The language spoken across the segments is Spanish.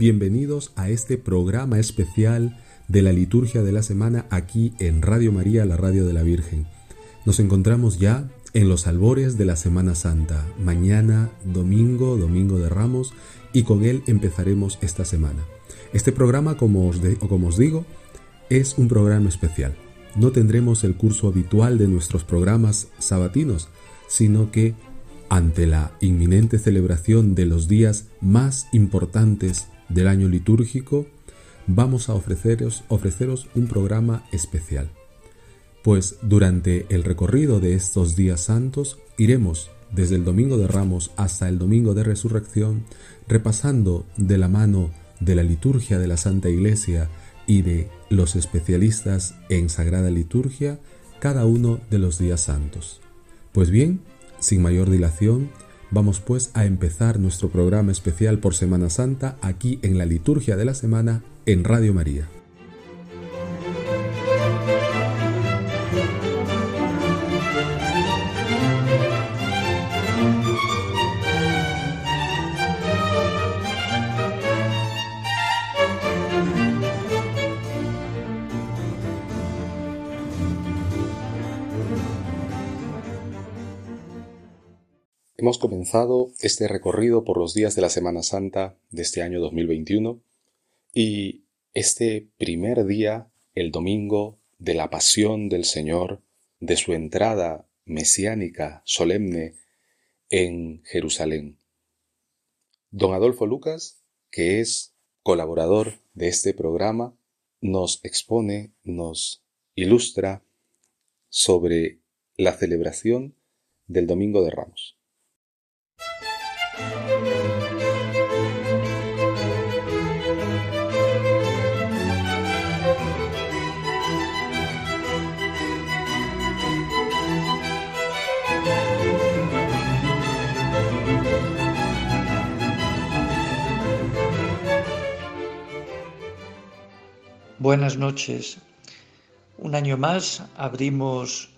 Bienvenidos a este programa especial de la liturgia de la semana aquí en Radio María, la radio de la Virgen. Nos encontramos ya en los albores de la Semana Santa, mañana domingo, domingo de Ramos, y con él empezaremos esta semana. Este programa, como os, como os digo, es un programa especial. No tendremos el curso habitual de nuestros programas sabatinos, sino que ante la inminente celebración de los días más importantes del año litúrgico, vamos a ofreceros, ofreceros un programa especial. Pues durante el recorrido de estos días santos iremos desde el Domingo de Ramos hasta el Domingo de Resurrección, repasando de la mano de la liturgia de la Santa Iglesia y de los especialistas en Sagrada Liturgia cada uno de los días santos. Pues bien, sin mayor dilación, vamos pues a empezar nuestro programa especial por Semana Santa aquí en la Liturgia de la Semana en Radio María. Hemos comenzado este recorrido por los días de la Semana Santa de este año 2021 y este primer día, el domingo de la pasión del Señor, de su entrada mesiánica solemne en Jerusalén. Don Adolfo Lucas, que es colaborador de este programa, nos expone, nos ilustra sobre la celebración del Domingo de Ramos. Buenas noches. Un año más abrimos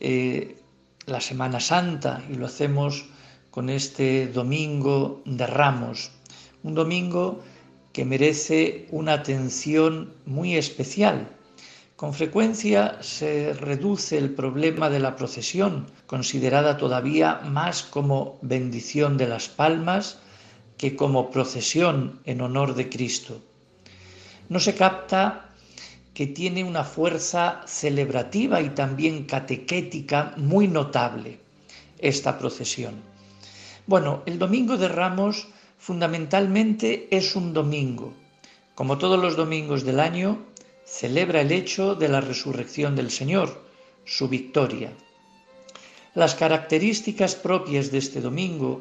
eh, la Semana Santa y lo hacemos con este domingo de Ramos, un domingo que merece una atención muy especial. Con frecuencia se reduce el problema de la procesión, considerada todavía más como bendición de las palmas que como procesión en honor de Cristo. No se capta que tiene una fuerza celebrativa y también catequética muy notable esta procesión. Bueno, el Domingo de Ramos fundamentalmente es un domingo. Como todos los domingos del año, celebra el hecho de la resurrección del Señor, su victoria. Las características propias de este domingo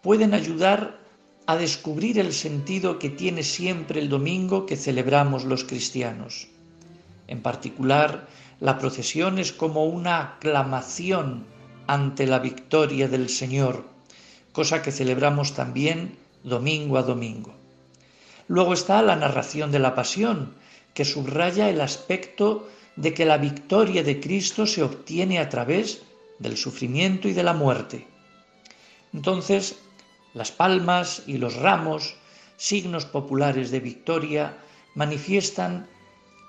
pueden ayudar a descubrir el sentido que tiene siempre el domingo que celebramos los cristianos. En particular, la procesión es como una aclamación ante la victoria del Señor, cosa que celebramos también domingo a domingo. Luego está la narración de la pasión, que subraya el aspecto de que la victoria de Cristo se obtiene a través del sufrimiento y de la muerte. Entonces, las palmas y los ramos, signos populares de victoria, manifiestan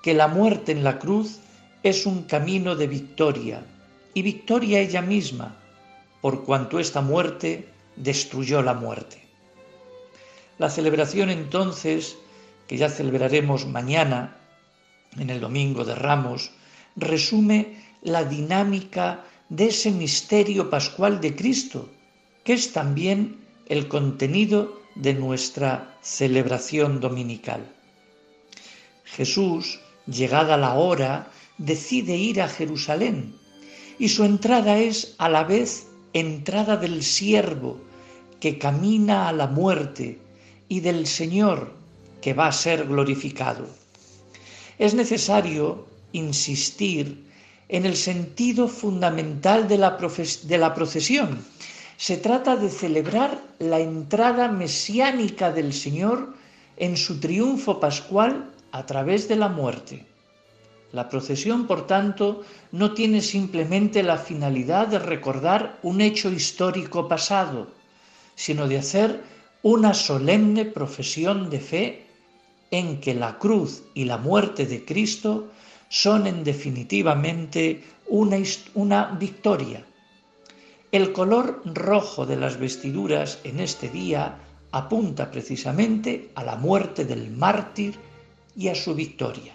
que la muerte en la cruz es un camino de victoria, y victoria ella misma, por cuanto esta muerte destruyó la muerte. La celebración entonces, que ya celebraremos mañana, en el Domingo de Ramos, resume la dinámica de ese misterio pascual de Cristo, que es también el contenido de nuestra celebración dominical. Jesús, llegada la hora, decide ir a Jerusalén y su entrada es a la vez entrada del siervo que camina a la muerte y del Señor que va a ser glorificado. Es necesario insistir en el sentido fundamental de la, de la procesión. Se trata de celebrar la entrada mesiánica del Señor en su triunfo pascual a través de la muerte. La procesión, por tanto, no tiene simplemente la finalidad de recordar un hecho histórico pasado, sino de hacer una solemne profesión de fe en que la cruz y la muerte de Cristo son en definitivamente una, una victoria. El color rojo de las vestiduras en este día apunta precisamente a la muerte del mártir y a su victoria.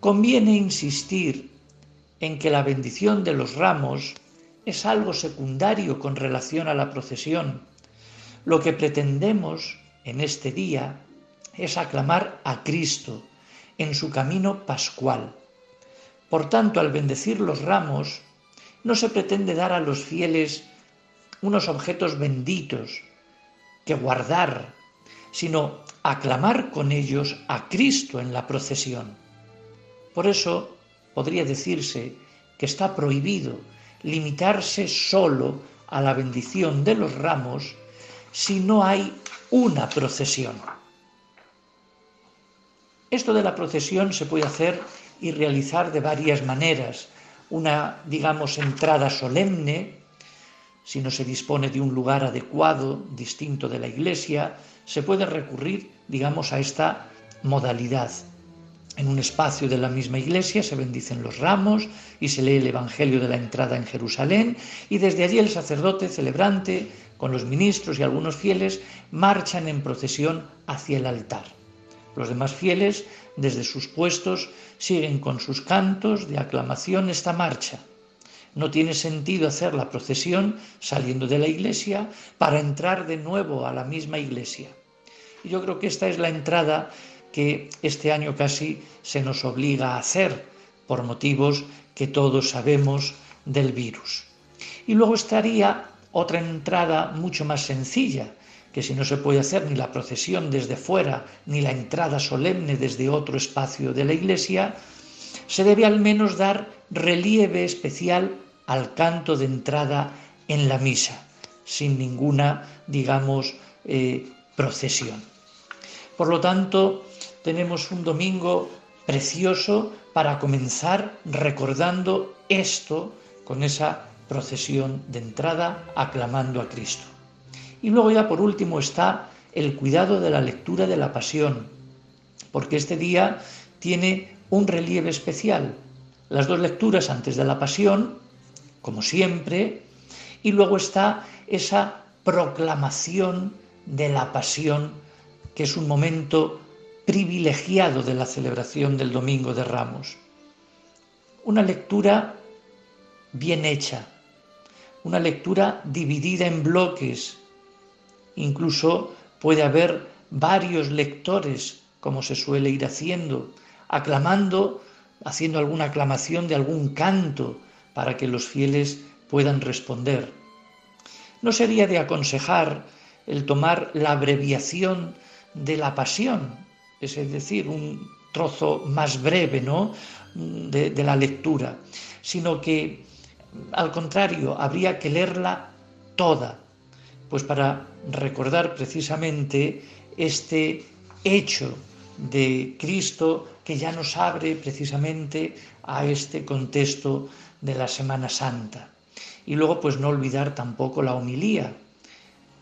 Conviene insistir en que la bendición de los ramos es algo secundario con relación a la procesión. Lo que pretendemos en este día es aclamar a Cristo en su camino pascual. Por tanto, al bendecir los ramos, no se pretende dar a los fieles unos objetos benditos que guardar, sino aclamar con ellos a Cristo en la procesión. Por eso podría decirse que está prohibido limitarse solo a la bendición de los ramos si no hay una procesión. Esto de la procesión se puede hacer y realizar de varias maneras. Una, digamos, entrada solemne, si no se dispone de un lugar adecuado, distinto de la iglesia, se puede recurrir, digamos, a esta modalidad. En un espacio de la misma iglesia se bendicen los ramos y se lee el Evangelio de la entrada en Jerusalén y desde allí el sacerdote celebrante con los ministros y algunos fieles marchan en procesión hacia el altar. Los demás fieles desde sus puestos siguen con sus cantos de aclamación esta marcha. No tiene sentido hacer la procesión saliendo de la iglesia para entrar de nuevo a la misma iglesia. Y yo creo que esta es la entrada que este año casi se nos obliga a hacer por motivos que todos sabemos del virus. Y luego estaría otra entrada mucho más sencilla, que si no se puede hacer ni la procesión desde fuera, ni la entrada solemne desde otro espacio de la iglesia, se debe al menos dar relieve especial al canto de entrada en la misa, sin ninguna, digamos, eh, procesión. Por lo tanto, tenemos un domingo precioso para comenzar recordando esto con esa procesión de entrada aclamando a Cristo. Y luego ya por último está el cuidado de la lectura de la pasión, porque este día tiene un relieve especial. Las dos lecturas antes de la pasión, como siempre, y luego está esa proclamación de la pasión, que es un momento privilegiado de la celebración del Domingo de Ramos. Una lectura bien hecha, una lectura dividida en bloques. Incluso puede haber varios lectores, como se suele ir haciendo, aclamando, haciendo alguna aclamación de algún canto para que los fieles puedan responder. No sería de aconsejar el tomar la abreviación de la pasión, es decir, un trozo más breve ¿no? de, de la lectura, sino que al contrario, habría que leerla toda, pues para recordar precisamente este hecho de Cristo que ya nos abre precisamente a este contexto de la Semana Santa. Y luego pues no olvidar tampoco la homilía.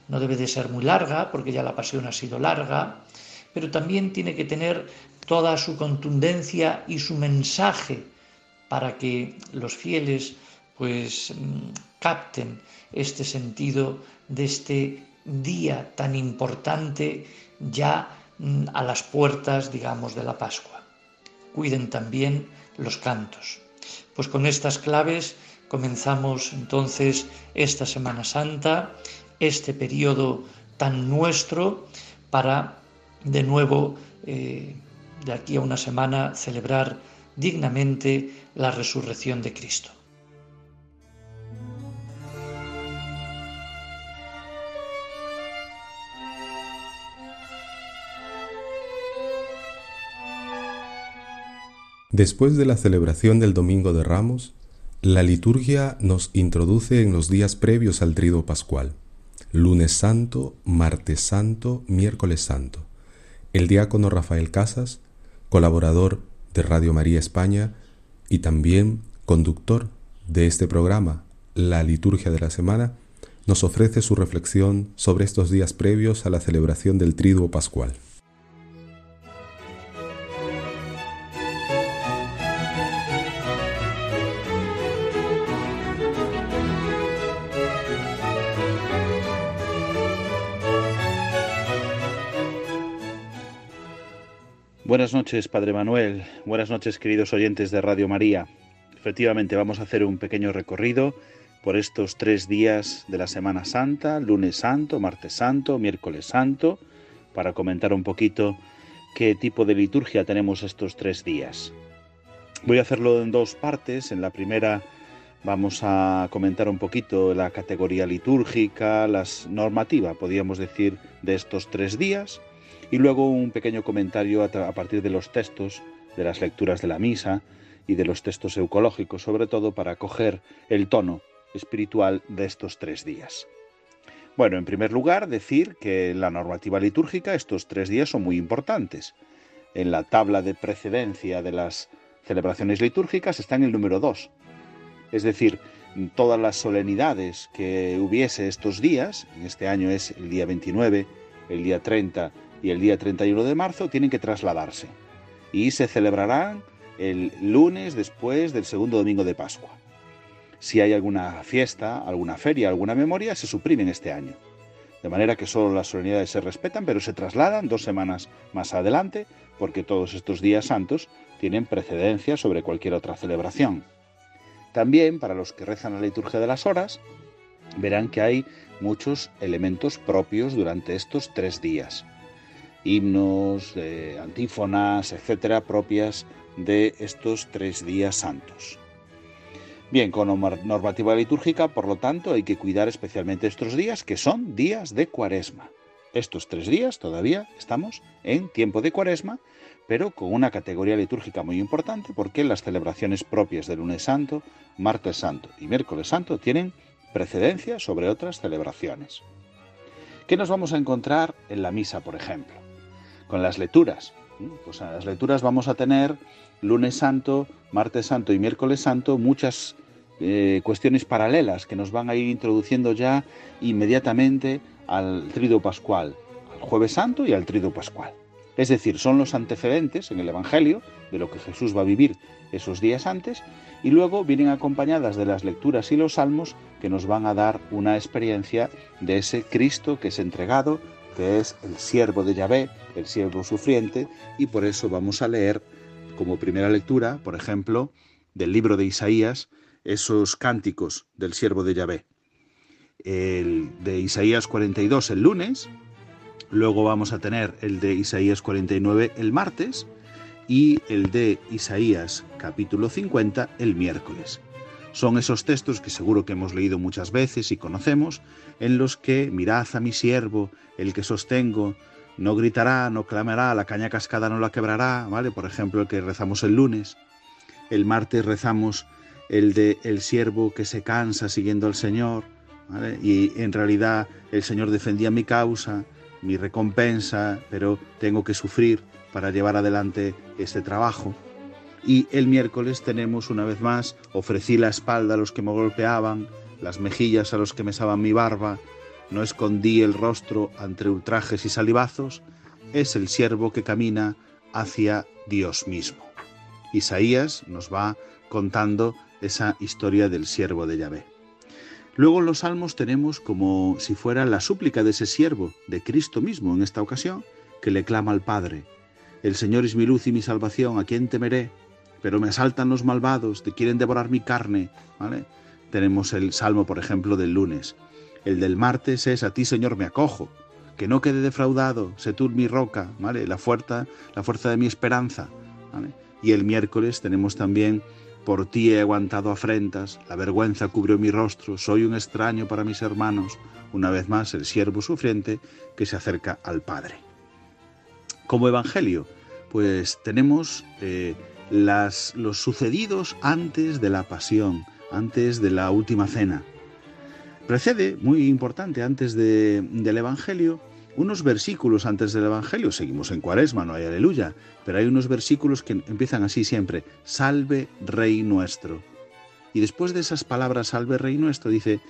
No debe de ser muy larga porque ya la pasión ha sido larga, pero también tiene que tener toda su contundencia y su mensaje para que los fieles pues capten este sentido de este día tan importante ya a las puertas, digamos, de la Pascua. cuiden también los cantos. Pues con estas claves comenzamos entonces esta Semana Santa, este periodo tan nuestro para de nuevo eh, de aquí a una semana celebrar dignamente la resurrección de Cristo. Después de la celebración del Domingo de Ramos, la liturgia nos introduce en los días previos al Trido Pascual, lunes santo, martes santo, miércoles santo. El diácono Rafael Casas, colaborador de Radio María España y también conductor de este programa, La Liturgia de la Semana, nos ofrece su reflexión sobre estos días previos a la celebración del Triduo Pascual. Buenas noches, Padre Manuel. Buenas noches, queridos oyentes de Radio María. Efectivamente, vamos a hacer un pequeño recorrido por estos tres días de la Semana Santa, lunes santo, martes santo, miércoles santo, para comentar un poquito qué tipo de liturgia tenemos estos tres días. Voy a hacerlo en dos partes. En la primera vamos a comentar un poquito la categoría litúrgica, las normativa, podríamos decir, de estos tres días y luego un pequeño comentario a, partir de los textos, de las lecturas de la misa y de los textos eucológicos, sobre todo para coger el tono espiritual de estos tres días. Bueno, en primer lugar, decir que en la normativa litúrgica estos tres días son muy importantes. En la tabla de precedencia de las celebraciones litúrgicas está en el número 2. Es decir, todas las solemnidades que hubiese estos días, en este año es el día 29, el día 30 y el día 31 de marzo tienen que trasladarse y se celebrarán el lunes después del segundo domingo de Pascua. Si hay alguna fiesta, alguna feria, alguna memoria, se suprimen este año. De manera que solo las solemnidades se respetan, pero se trasladan dos semanas más adelante, porque todos estos días santos tienen precedencia sobre cualquier otra celebración. También, para los que rezan la liturgia de las horas, verán que hay muchos elementos propios durante estos tres días himnos, antífonas, etcétera, propias de estos tres días santos. Bien, con normativa litúrgica, por lo tanto, hay que cuidar especialmente estos días, que son días de cuaresma. Estos tres días todavía estamos en tiempo de cuaresma, pero con una categoría litúrgica muy importante porque las celebraciones propias del lunes santo, martes santo y miércoles santo tienen precedencia sobre otras celebraciones. ¿Qué nos vamos a encontrar en la misa, por ejemplo? Con las lecturas. Pues en las lecturas vamos a tener lunes santo, martes santo y miércoles santo muchas eh, cuestiones paralelas que nos van a ir introduciendo ya inmediatamente al trido pascual, al jueves santo y al trido pascual. Es decir, son los antecedentes en el Evangelio de lo que Jesús va a vivir esos días antes y luego vienen acompañadas de las lecturas y los salmos que nos van a dar una experiencia de ese Cristo que es entregado, que es el siervo de Yahvé, el siervo sufriente, y por eso vamos a leer como primera lectura, por ejemplo, del libro de Isaías, esos cánticos del siervo de Yahvé. El de Isaías 42 el lunes, luego vamos a tener el de Isaías 49 el martes y el de Isaías capítulo 50 el miércoles. Son esos textos que seguro que hemos leído muchas veces y conocemos, en los que mirad a mi siervo, el que sostengo, no gritará, no clamará, la caña cascada no la quebrará, ¿vale? Por ejemplo, el que rezamos el lunes. El martes rezamos el de el siervo que se cansa siguiendo al Señor. Y en realidad el Señor defendía mi causa, mi recompensa, pero tengo que sufrir para llevar adelante este trabajo. Y el miércoles tenemos una vez más, ofrecí la espalda a los que me golpeaban, las mejillas a los que mesaban mi barba, no escondí el rostro entre ultrajes y salivazos, es el siervo que camina hacia Dios mismo. Isaías nos va contando esa historia del siervo de Yahvé. Luego en los salmos tenemos como si fuera la súplica de ese siervo, de Cristo mismo en esta ocasión, que le clama al Padre, El Señor es mi luz y mi salvación, ¿a quién temeré? Pero me asaltan los malvados, te quieren devorar mi carne, ¿vale? Tenemos el salmo, por ejemplo, del lunes. El del martes es a ti, Señor, me acojo. Que no quede defraudado, sé tú mi roca, ¿vale? La fuerza, la fuerza de mi esperanza, Y el miércoles tenemos también por ti he aguantado afrentas, la vergüenza cubrió mi rostro, soy un extraño para mis hermanos, una vez más el siervo sufriente que se acerca al Padre. Como Evangelio, pues tenemos eh, las, los sucedidos antes de la pasión, antes de la última cena. Precede, muy importante, antes del Evangelio, unos versículos antes del Evangelio, seguimos en cuaresma, no hay aleluya, pero hay unos versículos que empiezan así siempre, salve Rey nuestro. Y después de esas palabras, salve Rey nuestro, dice,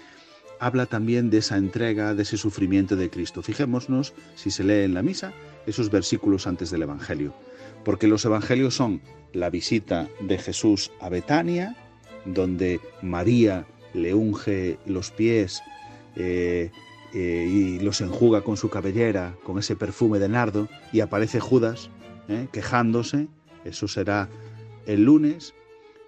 habla también de esa entrega, de ese sufrimiento de Cristo. Fijémonos, si se lee en la misa, esos versículos antes del Evangelio, porque los Evangelios son la visita de Jesús a Betania, donde María le unge los pies, eh, eh, y los enjuga con su cabellera, con ese perfume de nardo, y aparece Judas eh, quejándose, eso será el lunes.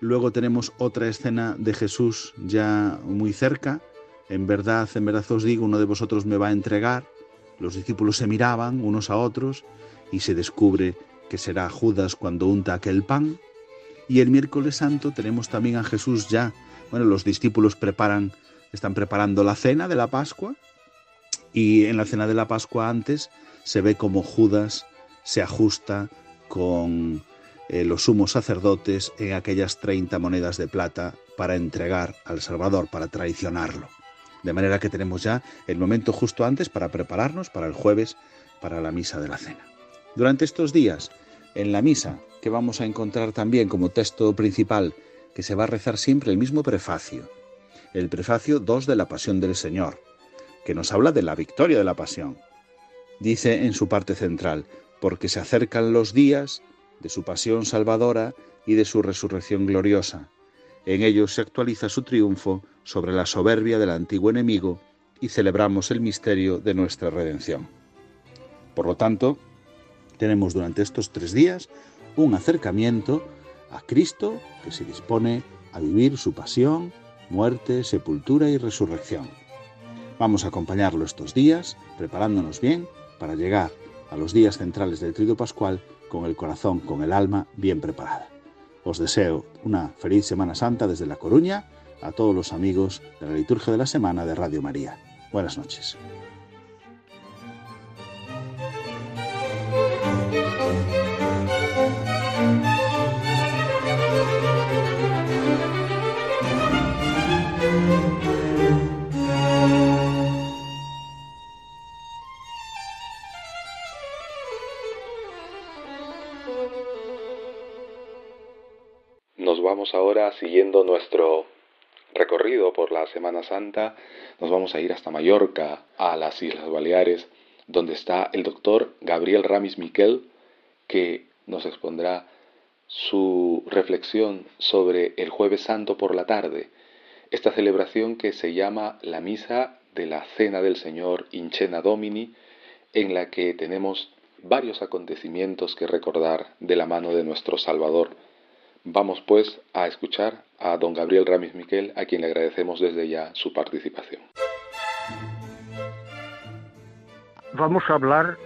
Luego tenemos otra escena de Jesús ya muy cerca, en verdad, en verdad os digo, uno de vosotros me va a entregar. Los discípulos se miraban unos a otros y se descubre que será Judas cuando unta aquel pan. Y el miércoles santo tenemos también a Jesús ya, bueno, los discípulos preparan, están preparando la cena de la Pascua, y en la cena de la Pascua antes se ve como Judas se ajusta con eh, los sumos sacerdotes en aquellas 30 monedas de plata para entregar al Salvador, para traicionarlo. De manera que tenemos ya el momento justo antes para prepararnos para el jueves, para la misa de la cena. Durante estos días, en la misa, que vamos a encontrar también como texto principal, que se va a rezar siempre el mismo prefacio, el prefacio 2 de la Pasión del Señor, que nos habla de la victoria de la pasión. Dice en su parte central, porque se acercan los días de su pasión salvadora y de su resurrección gloriosa. En ellos se actualiza su triunfo sobre la soberbia del antiguo enemigo y celebramos el misterio de nuestra redención. Por lo tanto, tenemos durante estos tres días un acercamiento a Cristo que se dispone a vivir su pasión, muerte, sepultura y resurrección. Vamos a acompañarlo estos días, preparándonos bien para llegar a los días centrales del Trido Pascual con el corazón, con el alma bien preparada. Os deseo una feliz Semana Santa desde La Coruña a todos los amigos de la Liturgia de la Semana de Radio María. Buenas noches. Semana Santa, nos vamos a ir hasta Mallorca, a las Islas Baleares, donde está el doctor Gabriel Ramis Miquel, que nos expondrá su reflexión sobre el jueves santo por la tarde, esta celebración que se llama la Misa de la Cena del Señor Incena Domini, en la que tenemos varios acontecimientos que recordar de la mano de nuestro Salvador, Vamos pues a escuchar a don Gabriel Ramis Miquel, a quien le agradecemos desde ya su participación. Vamos a hablar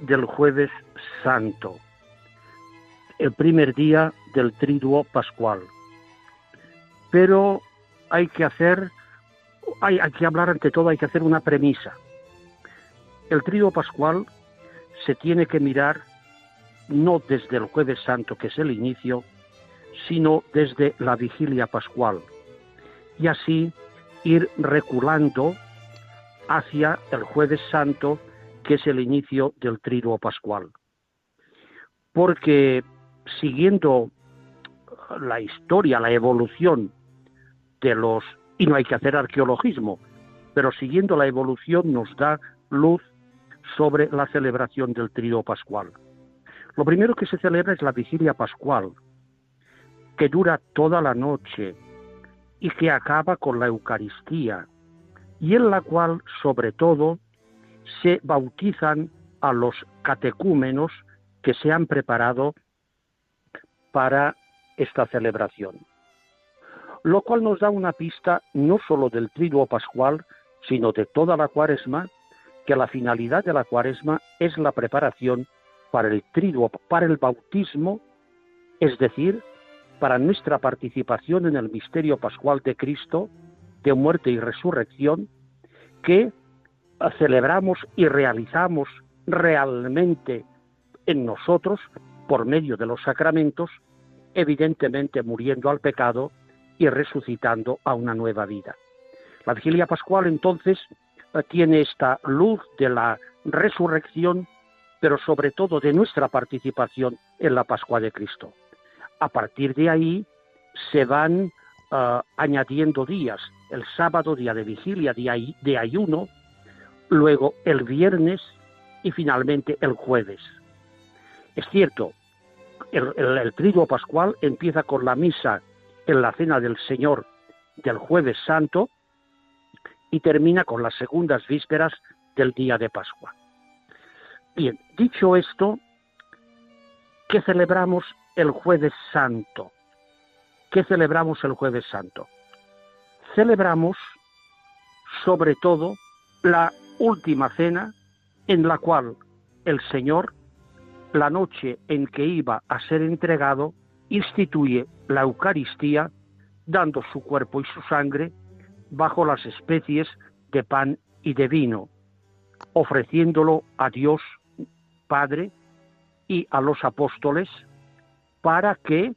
del jueves santo, el primer día del triduo pascual. Pero hay que hacer, hay, hay que hablar ante todo, hay que hacer una premisa. El triduo pascual se tiene que mirar no desde el jueves santo, que es el inicio, sino desde la vigilia pascual, y así ir reculando hacia el jueves santo, que es el inicio del triduo pascual. Porque siguiendo la historia, la evolución de los, y no hay que hacer arqueologismo, pero siguiendo la evolución nos da luz sobre la celebración del triduo pascual. Lo primero que se celebra es la vigilia pascual, que dura toda la noche y que acaba con la Eucaristía, y en la cual, sobre todo, se bautizan a los catecúmenos que se han preparado para esta celebración. Lo cual nos da una pista no solo del triduo pascual, sino de toda la cuaresma, que la finalidad de la cuaresma es la preparación para el triduo, para el bautismo, es decir, para nuestra participación en el misterio pascual de Cristo, de muerte y resurrección, que celebramos y realizamos realmente en nosotros por medio de los sacramentos, evidentemente muriendo al pecado y resucitando a una nueva vida. La vigilia pascual entonces tiene esta luz de la resurrección, pero sobre todo de nuestra participación en la Pascua de Cristo. A partir de ahí se van uh, añadiendo días, el sábado día de vigilia, día de ayuno, luego el viernes y finalmente el jueves. Es cierto, el, el, triduo pascual empieza con la misa en la cena del Señor del jueves santo y termina con las segundas vísperas del día de Pascua. Bien, dicho esto, ¿qué celebramos el jueves santo? ¿Qué celebramos el jueves santo? Celebramos sobre todo la última cena en la cual el Señor, la noche en que iba a ser entregado, instituye la Eucaristía dando su cuerpo y su sangre bajo las especies de pan y de vino, ofreciéndolo a Dios Padre y a los apóstoles para que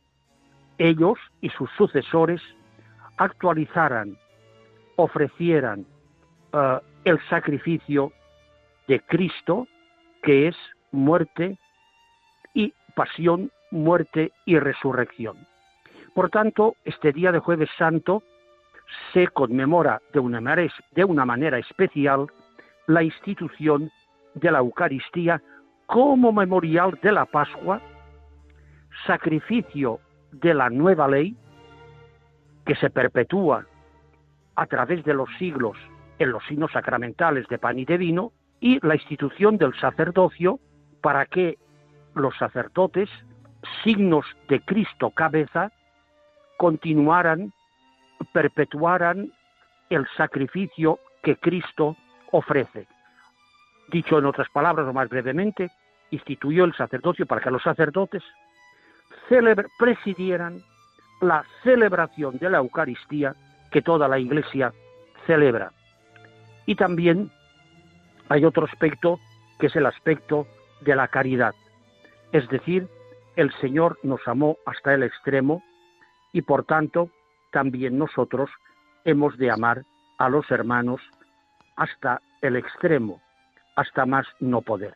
ellos y sus sucesores actualizaran, ofrecieran uh, el sacrificio de Cristo, que es muerte y pasión, muerte y resurrección. Por tanto, este día de jueves santo se conmemora de una manera especial la institución de la Eucaristía como memorial de la Pascua, sacrificio de la nueva ley que se perpetúa a través de los siglos en los signos sacramentales de pan y de vino y la institución del sacerdocio para que los sacerdotes, signos de Cristo cabeza, continuaran, perpetuaran el sacrificio que Cristo ofrece. Dicho en otras palabras o más brevemente, instituyó el sacerdocio para que los sacerdotes presidieran la celebración de la Eucaristía que toda la Iglesia celebra. Y también hay otro aspecto que es el aspecto de la caridad. Es decir, el Señor nos amó hasta el extremo y por tanto también nosotros hemos de amar a los hermanos hasta el extremo, hasta más no poder.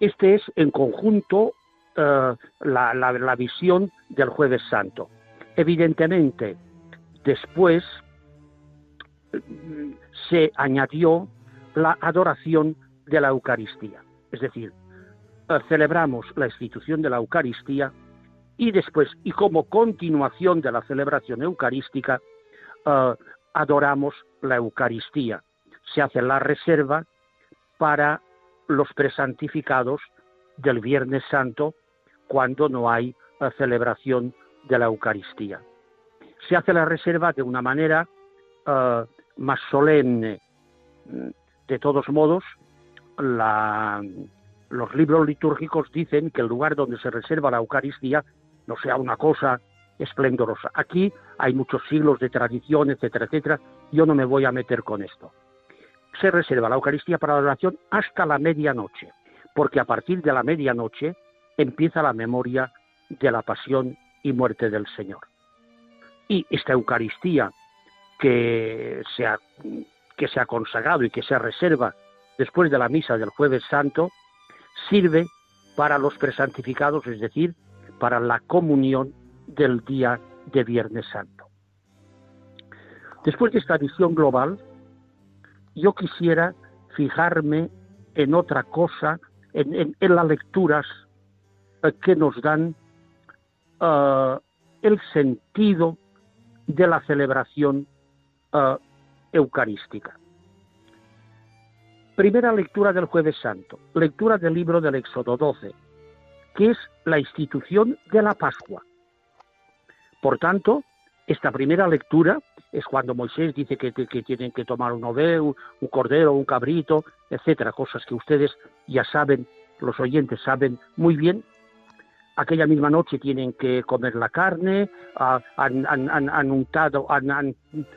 Este es en conjunto eh, la, visión del jueves santo. Evidentemente, después mm, se añadió la adoración de la Eucaristía. Es decir, eh, celebramos la institución de la Eucaristía y después, y como continuación de la celebración eucarística, eh, adoramos la Eucaristía. Se hace la reserva para los presantificados del Viernes Santo cuando no hay eh, celebración de la Eucaristía. Se hace la reserva de una manera más solemne, de todos modos, los libros litúrgicos dicen que el lugar donde se reserva la Eucaristía no sea una cosa esplendorosa. Aquí hay muchos siglos de tradición, etcétera, etcétera. Yo no me voy a meter con esto. Se reserva la Eucaristía para la oración hasta la medianoche, porque a partir de la medianoche empieza la memoria de la pasión y muerte del Señor. Y esta Eucaristía que se ha, consagrado y que se reserva después de la misa del jueves santo, sirve para los presantificados, es decir, para la comunión del día de Viernes Santo. Después de esta visión global, yo quisiera fijarme en otra cosa, en, las lecturas eh, que nos dan eh, el sentido de la celebración eh, eucarística. Primera lectura del jueves santo, lectura del libro del Éxodo 12, que es la institución de la Pascua. Por tanto, esta primera lectura es cuando Moisés dice que, tienen que tomar un oveo, un cordero, un cabrito, etcétera, cosas que ustedes ya saben, los oyentes saben muy bien. Aquella misma noche tienen que comer la carne, han, untado,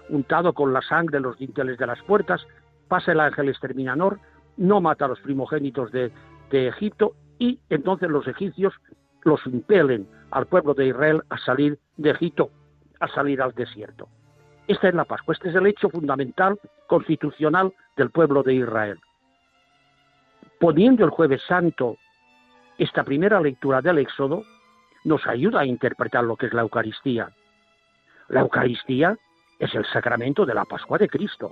untado, con la sangre los dinteles de las puertas, pasa el ángel exterminador, no mata a los primogénitos de Egipto y entonces los egipcios los impelen al pueblo de Israel a salir de Egipto, a salir al desierto. Esta es la Pascua, este es el hecho fundamental constitucional del pueblo de Israel. Poniendo el jueves santo esta primera lectura del Éxodo, nos ayuda a interpretar lo que es la Eucaristía. La Eucaristía es el sacramento de la Pascua de Cristo.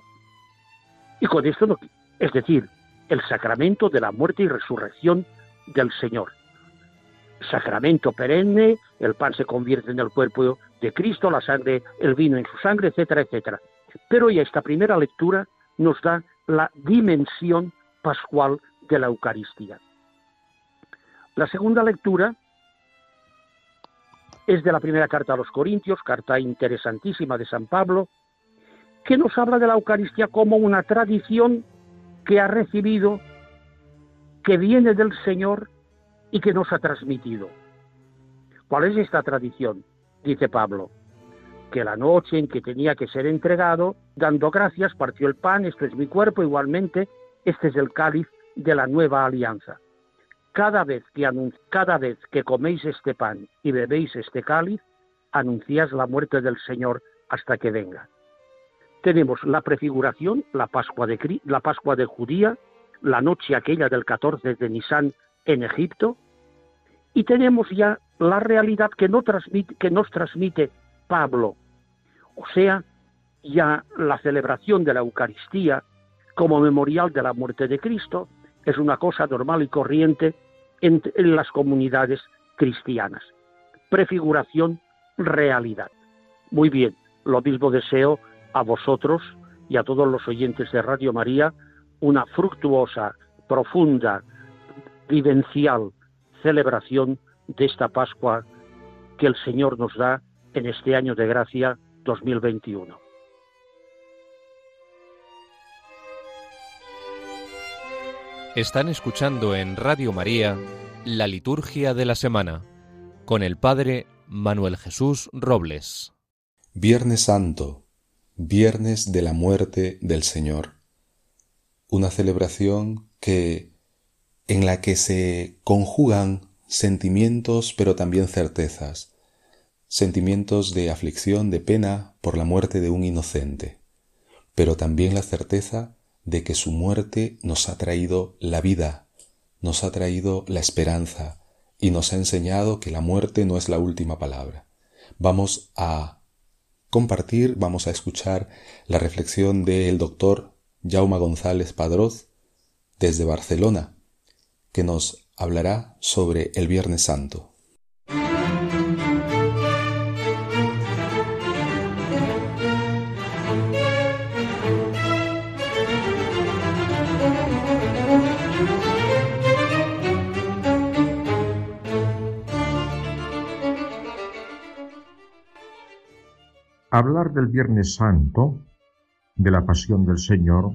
Y con esto, no, es decir, el sacramento de la muerte y resurrección del Señor. Sacramento perenne, el pan se convierte en el cuerpo de Cristo, la sangre, el vino en su sangre, etcétera, etcétera. Pero ya esta primera lectura nos da la dimensión pascual de la Eucaristía. La segunda lectura es de la primera carta a los Corintios, carta interesantísima de San Pablo, que nos habla de la Eucaristía como una tradición que ha recibido, que viene del Señor y que nos ha transmitido. ¿Cuál es esta tradición? Dice Pablo, que la noche en que tenía que ser entregado, dando gracias, partió el pan, esto es mi cuerpo, igualmente, este es el cáliz de la nueva alianza. Cada vez que, cada vez que coméis este pan y bebéis este cáliz, anunciáis la muerte del Señor hasta que venga tenemos la prefiguración, la Pascua de, la Pascua de Judía, la noche aquella del 14 de Nisan en Egipto, y tenemos ya la realidad que, no transmite, que nos transmite Pablo, o sea, ya la celebración de la Eucaristía como memorial de la muerte de Cristo es una cosa normal y corriente en, en las comunidades cristianas. Prefiguración, realidad. Muy bien, lo mismo deseo a vosotros y a todos los oyentes de Radio María una fructuosa, profunda, vivencial celebración de esta Pascua que el Señor nos da en este año de gracia 2021. Están escuchando en Radio María la liturgia de la semana con el Padre Manuel Jesús Robles. Viernes Santo Viernes de la muerte del Señor. Una celebración que en la que se conjugan sentimientos pero también certezas, sentimientos de aflicción, de pena por la muerte de un inocente, pero también la certeza de que su muerte nos ha traído la vida, nos ha traído la esperanza y nos ha enseñado que la muerte no es la última palabra. Vamos a compartir, vamos a escuchar la reflexión del doctor Jaume González Padroz desde Barcelona, que nos hablará sobre el Viernes Santo. Hablar del Viernes Santo, de la Pasión del Señor,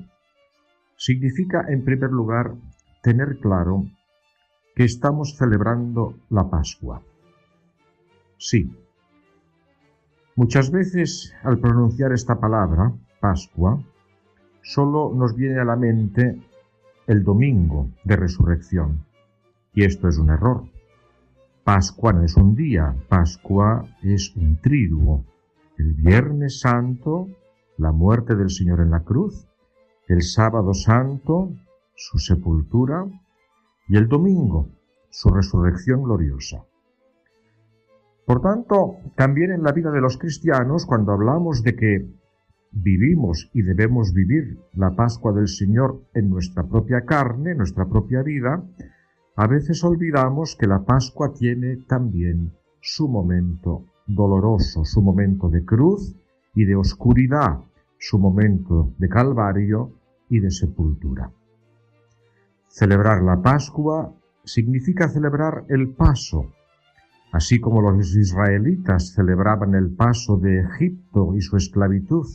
significa, en primer lugar, tener claro que estamos celebrando la Pascua. Sí. Muchas veces, al pronunciar esta palabra, Pascua, solo nos viene a la mente el domingo de resurrección. Y esto es un error. Pascua no es un día, Pascua es un triduo, el Viernes Santo, la muerte del Señor en la cruz, el Sábado Santo, su sepultura, y el domingo, su resurrección gloriosa. Por tanto, también en la vida de los cristianos, cuando hablamos de que vivimos y debemos vivir la Pascua del Señor en nuestra propia carne, nuestra propia vida, a veces olvidamos que la Pascua tiene también su momento doloroso, su momento de cruz y de oscuridad, su momento de calvario y de sepultura. Celebrar la Pascua significa celebrar el paso, así como los israelitas celebraban el paso de Egipto y su esclavitud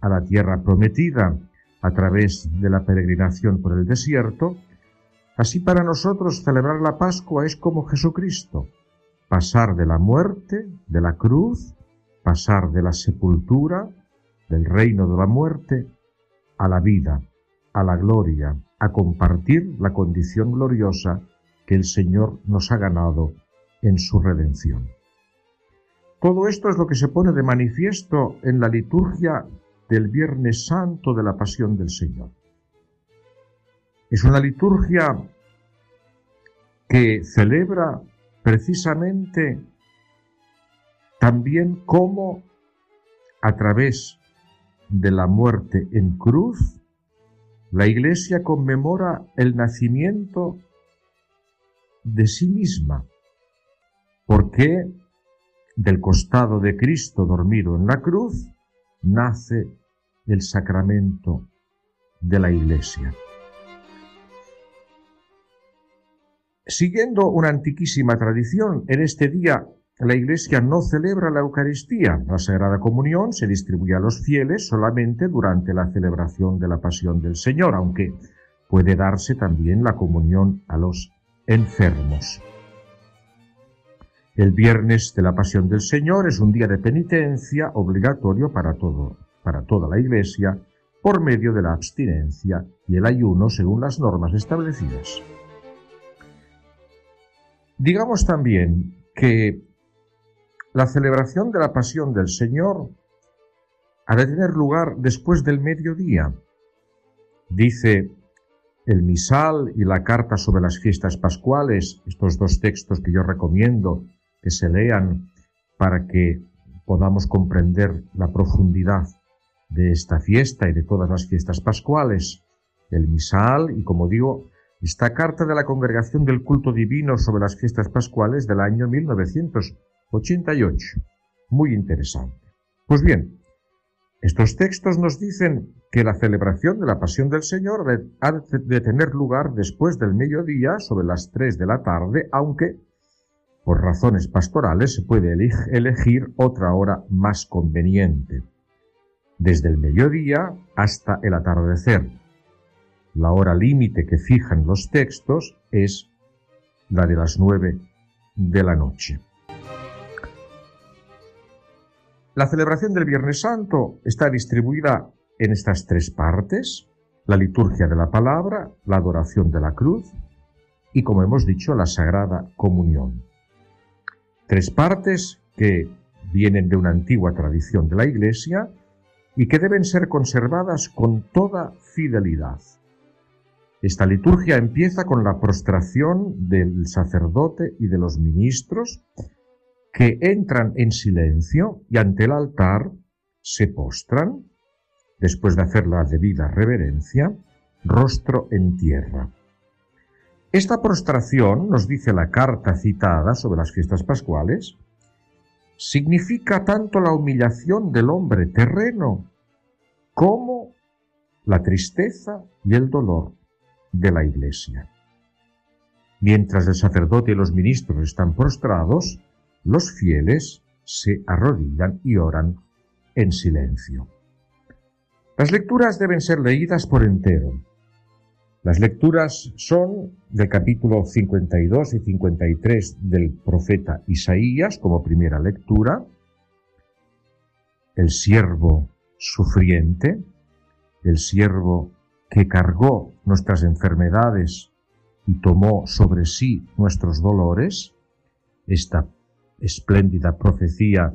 a la tierra prometida a través de la peregrinación por el desierto, así para nosotros celebrar la Pascua es como Jesucristo, pasar de la muerte, de la cruz, pasar de la sepultura, del reino de la muerte, a la vida, a la gloria, a compartir la condición gloriosa que el Señor nos ha ganado en su redención. Todo esto es lo que se pone de manifiesto en la liturgia del Viernes Santo de la Pasión del Señor. Es una liturgia que celebra precisamente también cómo a través de la muerte en cruz, la Iglesia conmemora el nacimiento de sí misma, porque del costado de Cristo dormido en la cruz nace el sacramento de la Iglesia. Siguiendo una antiquísima tradición, en este día la Iglesia no celebra la Eucaristía. La Sagrada Comunión se distribuye a los fieles solamente durante la celebración de la Pasión del Señor, aunque puede darse también la comunión a los enfermos. El viernes de la Pasión del Señor es un día de penitencia obligatorio para todo, para toda la Iglesia, por medio de la abstinencia y el ayuno según las normas establecidas. Digamos también que la celebración de la pasión del Señor ha de tener lugar después del mediodía. Dice el misal y la carta sobre las fiestas pascuales, estos dos textos que yo recomiendo que se lean para que podamos comprender la profundidad de esta fiesta y de todas las fiestas pascuales. El misal y, como digo, esta carta de la Congregación del Culto Divino sobre las fiestas pascuales del año 1988. Muy interesante. Pues bien, estos textos nos dicen que la celebración de la Pasión del Señor ha de tener lugar después del mediodía, sobre las 3 de la tarde, aunque por razones pastorales se puede elegir otra hora más conveniente, desde el mediodía hasta el atardecer, la hora límite que fijan los textos es la de las nueve de la noche. La celebración del Viernes Santo está distribuida en estas tres partes, la liturgia de la palabra, la adoración de la cruz y, como hemos dicho, la Sagrada Comunión. Tres partes que vienen de una antigua tradición de la Iglesia y que deben ser conservadas con toda fidelidad. Esta liturgia empieza con la prostración del sacerdote y de los ministros que entran en silencio y ante el altar se postran, después de hacer la debida reverencia, rostro en tierra. Esta prostración, nos dice la carta citada sobre las fiestas pascuales, significa tanto la humillación del hombre terreno como la tristeza y el dolor de la Iglesia. Mientras el sacerdote y los ministros están prostrados, los fieles se arrodillan y oran en silencio. Las lecturas deben ser leídas por entero. Las lecturas son del capítulo 52 y 53 del profeta Isaías como primera lectura, el siervo sufriente, el siervo que cargó nuestras enfermedades y tomó sobre sí nuestros dolores, esta espléndida profecía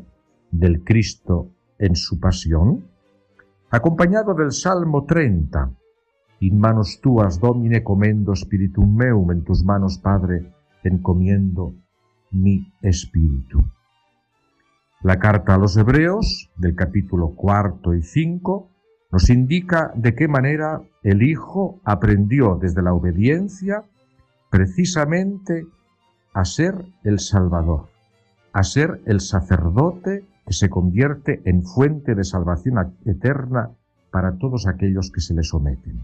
del Cristo en su pasión, acompañado del Salmo 30, In manos tuas, Domine, comendo spiritum meum, en tus manos, Padre, encomiendo mi espíritu. La carta a los Hebreos, del capítulo cuarto y cinco, nos indica de qué manera el Hijo aprendió desde la obediencia precisamente a ser el Salvador, a ser el sacerdote que se convierte en fuente de salvación eterna para todos aquellos que se le someten.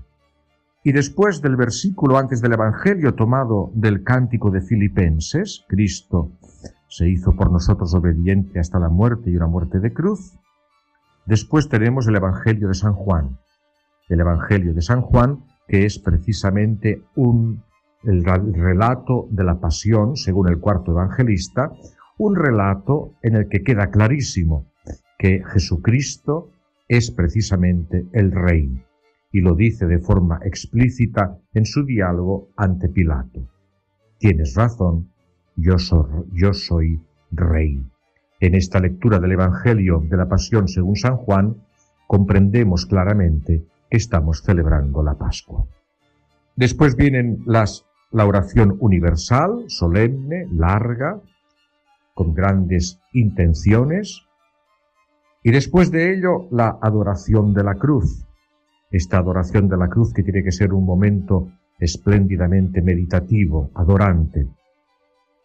Y después del versículo antes del Evangelio tomado del cántico de Filipenses, Cristo se hizo por nosotros obediente hasta la muerte y una muerte de cruz, después tenemos el Evangelio de San Juan. El Evangelio de San Juan, que es precisamente un, el relato de la pasión, según el cuarto evangelista, un relato en el que queda clarísimo que Jesucristo es precisamente el Rey, y lo dice de forma explícita en su diálogo ante Pilato. Tienes razón, yo soy, yo soy Rey. En esta lectura del Evangelio de la Pasión según San Juan, comprendemos claramente que estamos celebrando la Pascua. Después vienen las, la oración universal, solemne, larga, con grandes intenciones, y después de ello la adoración de la cruz. Esta adoración de la cruz que tiene que ser un momento espléndidamente meditativo, adorante,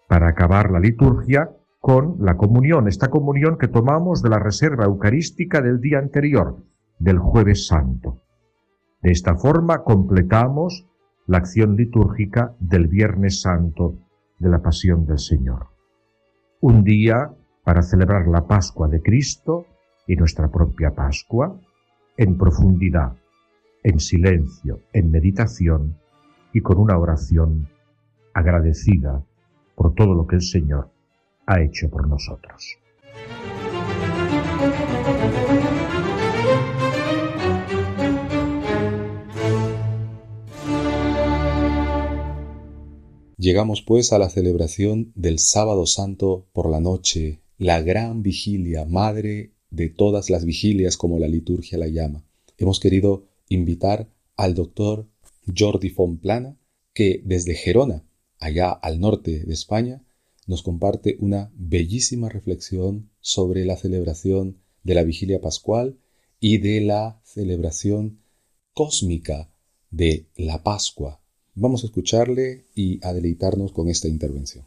para acabar la liturgia con la comunión, esta comunión que tomamos de la reserva eucarística del día anterior, del jueves santo. De esta forma completamos la acción litúrgica del Viernes Santo de la Pasión del Señor. Un día para celebrar la Pascua de Cristo y nuestra propia Pascua en profundidad, en silencio, en meditación y con una oración agradecida por todo lo que el Señor ha hecho por nosotros. Llegamos pues a la celebración del sábado santo por la noche, la gran vigilia, madre de todas las vigilias como la liturgia la llama. Hemos querido invitar al doctor Jordi Fonplana, que desde Gerona, allá al norte de España, nos comparte una bellísima reflexión sobre la celebración de la vigilia pascual y de la celebración cósmica de la Pascua. Vamos a escucharle y a deleitarnos con esta intervención.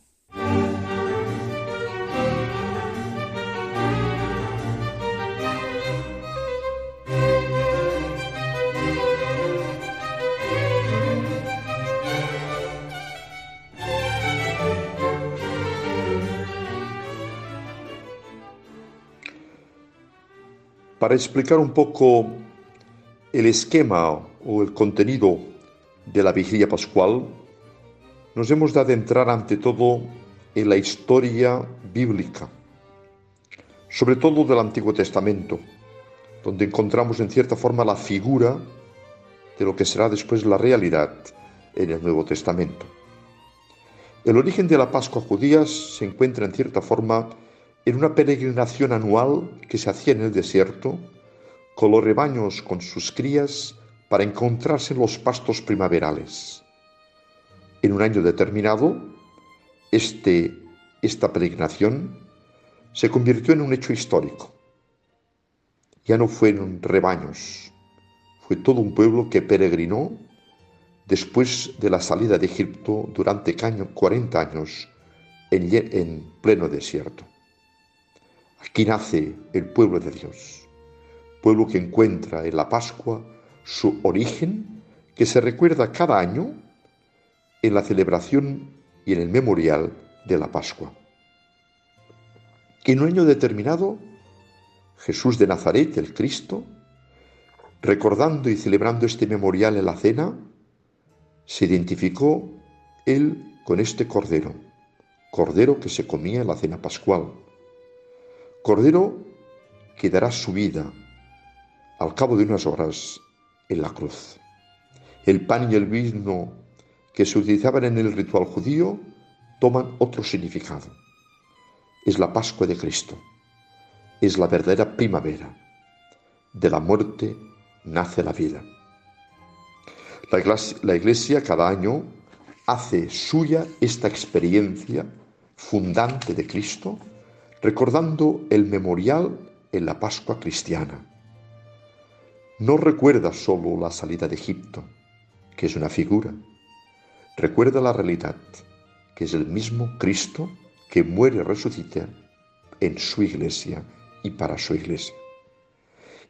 Para explicar un poco el esquema o el contenido de la vigilia pascual, nos hemos de adentrar ante todo en la historia bíblica, sobre todo del Antiguo Testamento, donde encontramos en cierta forma la figura de lo que será después la realidad en el Nuevo Testamento. El origen de la Pascua judía se encuentra en cierta forma en una peregrinación anual que se hacía en el desierto, con los rebaños con sus crías para encontrarse en los pastos primaverales. En un año determinado, este, esta peregrinación se convirtió en un hecho histórico. Ya no fueron rebaños, fue todo un pueblo que peregrinó después de la salida de Egipto durante 40 años en pleno desierto. Aquí nace el pueblo de Dios, pueblo que encuentra en la Pascua su origen, que se recuerda cada año en la celebración y en el memorial de la Pascua. En un año determinado, Jesús de Nazaret, el Cristo, recordando y celebrando este memorial en la cena, se identificó él con este cordero, cordero que se comía en la cena pascual Cordero que dará su vida al cabo de unas horas en la cruz. El pan y el vino que se utilizaban en el ritual judío toman otro significado. Es la Pascua de Cristo. Es la verdadera primavera. De la muerte nace la vida. La iglesia, la iglesia cada año hace suya esta experiencia fundante de Cristo recordando el memorial en la Pascua cristiana. No recuerda solo la salida de Egipto, que es una figura, recuerda la realidad, que es el mismo Cristo que muere y resucita en su iglesia y para su iglesia.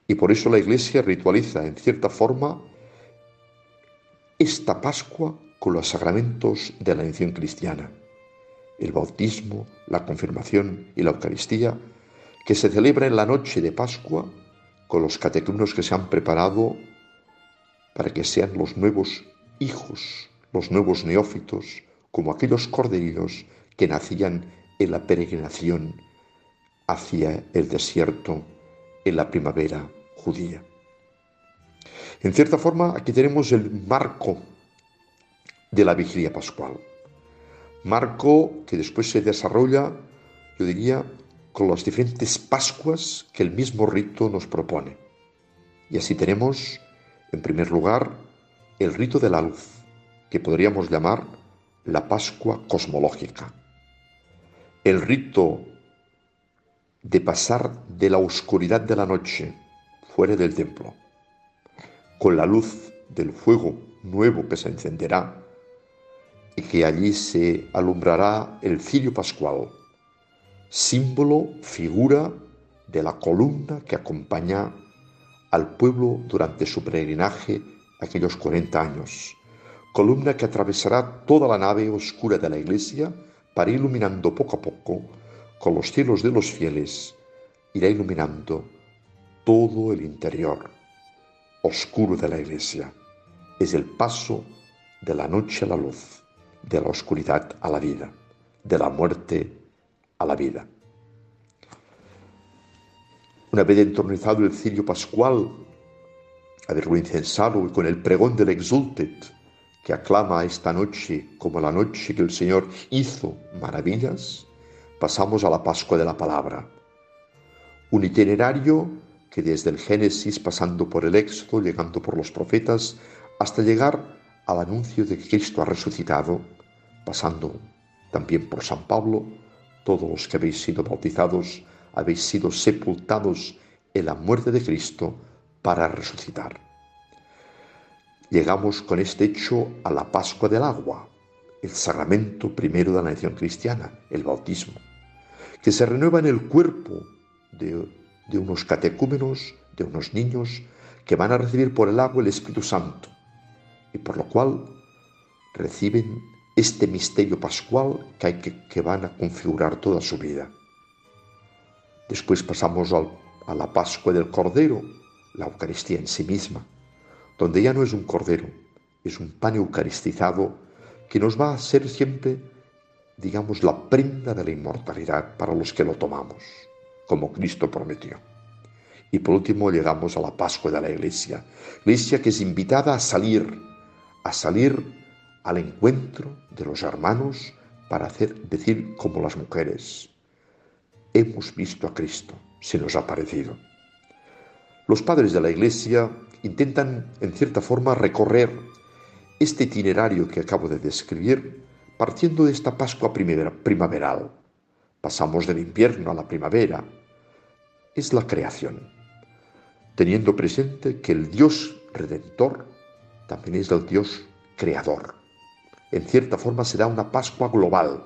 Y por eso la iglesia ritualiza en cierta forma esta Pascua con los sacramentos de la iniciación cristiana, el bautismo, la confirmación y la Eucaristía, que se celebra en la noche de Pascua con los catecumenos que se han preparado para que sean los nuevos hijos, los nuevos neófitos, como aquellos corderinos que nacían en la peregrinación hacia el desierto en la primavera judía. En cierta forma, aquí tenemos el marco de la vigilia pascual. Marco que después se desarrolla, yo diría, con las diferentes Pascuas que el mismo rito nos propone. Y así tenemos, en primer lugar, el rito de la luz, que podríamos llamar la Pascua cosmológica. El rito de pasar de la oscuridad de la noche fuera del templo, con la luz del fuego nuevo que se encenderá y que allí se alumbrará el cirio pascual, símbolo, figura de la columna que acompaña al pueblo durante su peregrinaje aquellos 40 años, columna que atravesará toda la nave oscura de la iglesia para iluminando poco a poco con los cielos de los fieles, irá iluminando todo el interior oscuro de la iglesia. Es el paso de la noche a la luz, de la oscuridad a la vida, de la muerte a la vida. Una vez entronizado el cirio pascual, haberlo incensado y con el pregón del exultet, que aclama esta noche como la noche que el Señor hizo maravillas, pasamos a la Pascua de la Palabra. Un itinerario que desde el Génesis, pasando por el Éxodo, llegando por los profetas, hasta llegar al anuncio de que Cristo ha resucitado, pasando también por San Pablo, todos los que habéis sido bautizados, habéis sido sepultados en la muerte de Cristo para resucitar. Llegamos con este hecho a la Pascua del agua, el sacramento primero de la nación cristiana, el bautismo, que se renueva en el cuerpo de, de unos catecúmenos, de unos niños que van a recibir por el agua el Espíritu Santo y por lo cual reciben este misterio pascual que, hay que, van a configurar toda su vida. Después pasamos a la Pascua del Cordero, la Eucaristía en sí misma, donde ya no es un cordero, es un pan eucaristizado que nos va a ser siempre, digamos, la prenda de la inmortalidad para los que lo tomamos, como Cristo prometió. Y por último llegamos a la Pascua de la Iglesia, Iglesia que es invitada a salir, a salir al encuentro de los hermanos para hacer, decir como las mujeres, hemos visto a Cristo, se nos ha parecido. Los padres de la Iglesia intentan, en cierta forma, recorrer este itinerario que acabo de describir partiendo de esta Pascua primaveral. Pasamos del invierno a la primavera. Es la creación, teniendo presente que el Dios redentor también es el Dios creador. En cierta forma será una Pascua global.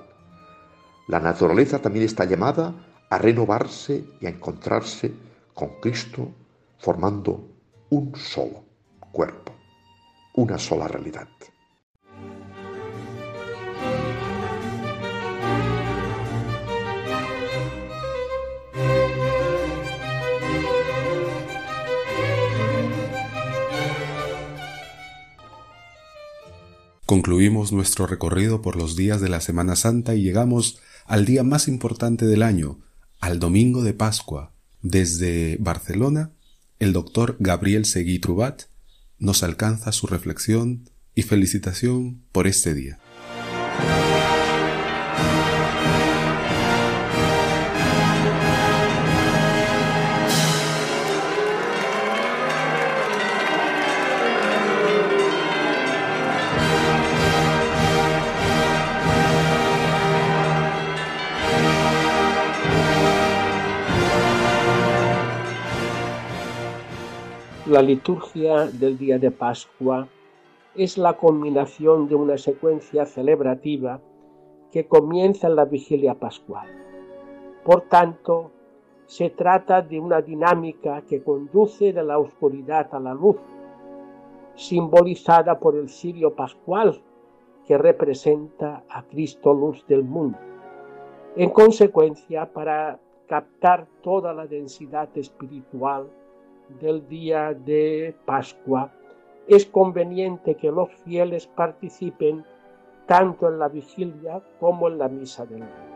La naturaleza también está llamada a renovarse y a encontrarse con Cristo formando un solo cuerpo, una sola realidad. Concluimos nuestro recorrido por los días de la Semana Santa y llegamos al día más importante del año, al domingo de Pascua. Desde Barcelona, el doctor Gabriel Seguí Trubat nos alcanza su reflexión y felicitación por este día. La liturgia del día de Pascua es la combinación de una secuencia celebrativa que comienza en la vigilia pascual. Por tanto, se trata de una dinámica que conduce de la oscuridad a la luz, simbolizada por el cirio pascual, que representa a Cristo luz del mundo. En consecuencia, para captar toda la densidad espiritual del día de Pascua, es conveniente que los fieles participen tanto en la vigilia como en la misa del día.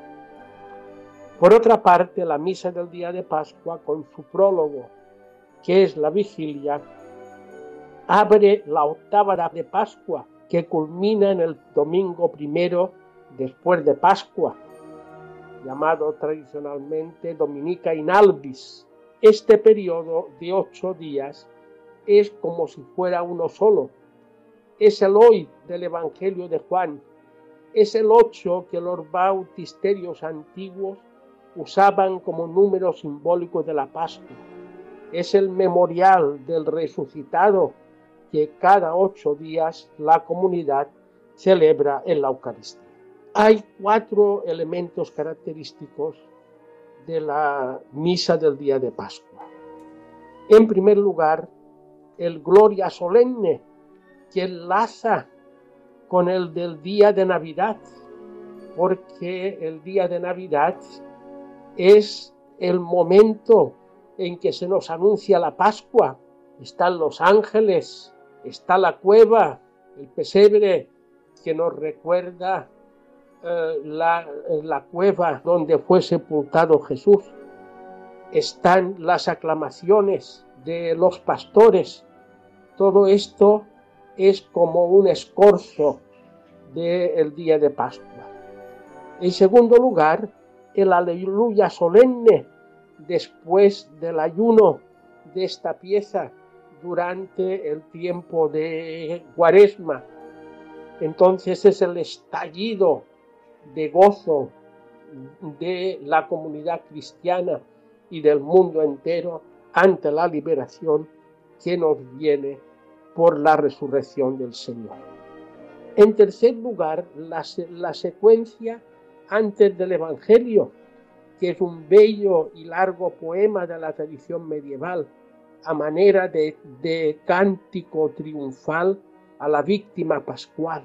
Por otra parte, la misa del día de Pascua, con su prólogo, que es la vigilia, abre la octava de Pascua, que culmina en el domingo primero después de Pascua, llamado tradicionalmente Dominica in Albis. Este periodo de ocho días es como si fuera uno solo. Es el hoy del Evangelio de Juan. Es el ocho que los bautisterios antiguos usaban como número simbólico de la Pascua. Es el memorial del resucitado que cada ocho días la comunidad celebra en la Eucaristía. Hay cuatro elementos característicos de la misa del día de Pascua. En primer lugar, el Gloria Solemne, que enlaza con el del día de Navidad, porque el día de Navidad es el momento en que se nos anuncia la Pascua. Están los ángeles, está la cueva, el pesebre que nos recuerda eh, la, la cueva donde fue sepultado Jesús. Están las aclamaciones de los pastores. Todo esto es como un escorzo del día de Pascua. En segundo lugar, el aleluya solemne después del ayuno de esta pieza durante el tiempo de cuaresma. Entonces es el estallido de gozo de la comunidad cristiana y del mundo entero ante la liberación que nos viene por la resurrección del Señor. En tercer lugar, la, la secuencia antes del Evangelio, que es un bello y largo poema de la tradición medieval, a manera de, de cántico triunfal a la víctima pascual.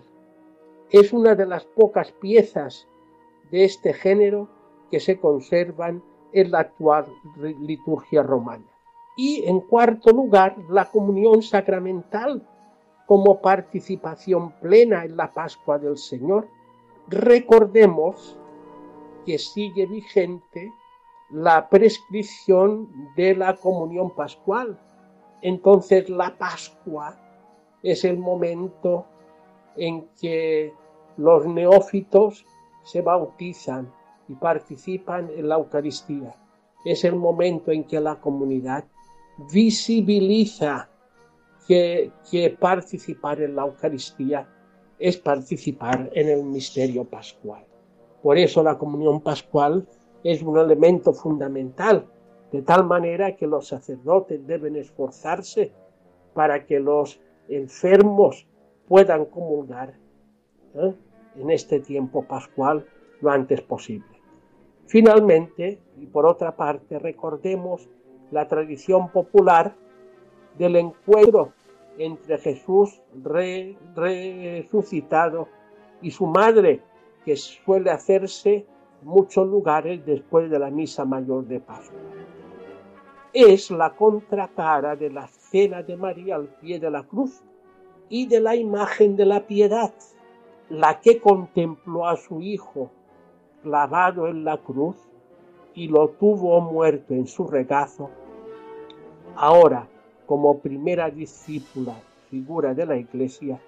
Es una de las pocas piezas de este género que se conservan en la actual liturgia romana. Y en cuarto lugar, la comunión sacramental como participación plena en la Pascua del Señor. Recordemos que sigue vigente la prescripción de la comunión pascual. Entonces la Pascua es el momento en que los neófitos se bautizan y participan en la Eucaristía. Es el momento en que la comunidad visibiliza que, participar en la Eucaristía es participar en el misterio pascual. Por eso la comunión pascual es un elemento fundamental, de tal manera que los sacerdotes deben esforzarse para que los enfermos puedan comulgar ¿eh? en este tiempo pascual lo antes posible. Finalmente, y por otra parte, recordemos la tradición popular del encuentro entre Jesús resucitado y su madre, que suele hacerse en muchos lugares después de la misa mayor de Pascua. Es la contracara de la cena de María al pie de la cruz y de la imagen de la piedad, la que contempló a su hijo clavado en la cruz y lo tuvo muerto en su regazo. Ahora, como primera discípula, figura de la iglesia,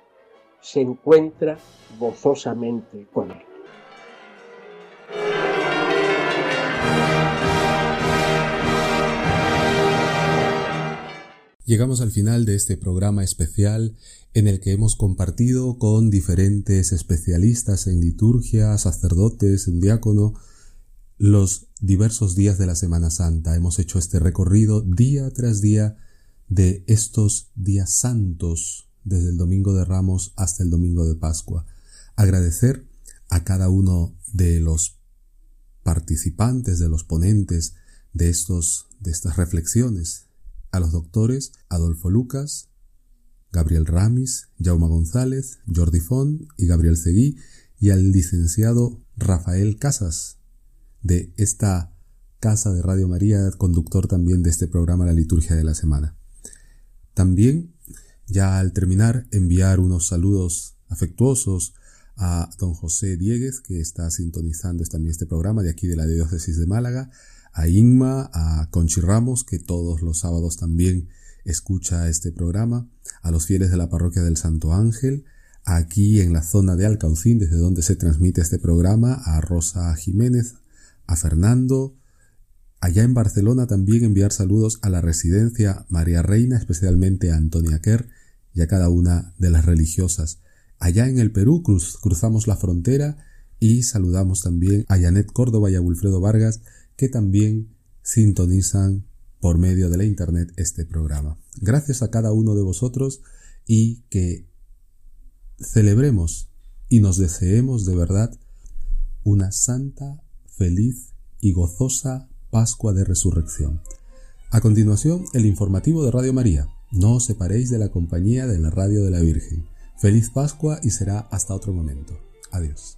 se encuentra gozosamente con él. Llegamos al final de este programa especial en el que hemos compartido con diferentes especialistas en liturgia, sacerdotes, un diácono, los diversos días de la Semana Santa. Hemos hecho este recorrido día tras día de estos días santos, desde el Domingo de Ramos hasta el Domingo de Pascua. Agradecer a cada uno de los participantes, de los ponentes de estos de estas reflexiones, a los doctores Adolfo Lucas, Gabriel Ramis, Jauma González, Jordi Font y Gabriel Seguí, y al licenciado Rafael Casas, de esta casa de Radio María, conductor también de este programa La Liturgia de la Semana. También, ya al terminar, enviar unos saludos afectuosos a don José Dieguez, que está sintonizando también este programa de aquí de la Diócesis de Málaga, a Inma, a Conchi Ramos, que todos los sábados también escucha este programa, a los fieles de la parroquia del Santo Ángel, aquí en la zona de Alcaucín, desde donde se transmite este programa, a Rosa Jiménez, a Fernando, allá en Barcelona también enviar saludos a la residencia María Reina, especialmente a Antonia Kerr y a cada una de las religiosas. Allá en el Perú cruzamos la frontera y saludamos también a Janet Córdoba y a Wilfredo Vargas, que también sintonizan por medio de la internet este programa. Gracias a cada uno de vosotros y que celebremos y nos deseemos de verdad una santa, feliz y gozosa Pascua de Resurrección. A continuación, el informativo de Radio María. No os separéis de la compañía de la Radio de la Virgen. Feliz Pascua y será hasta otro momento. Adiós.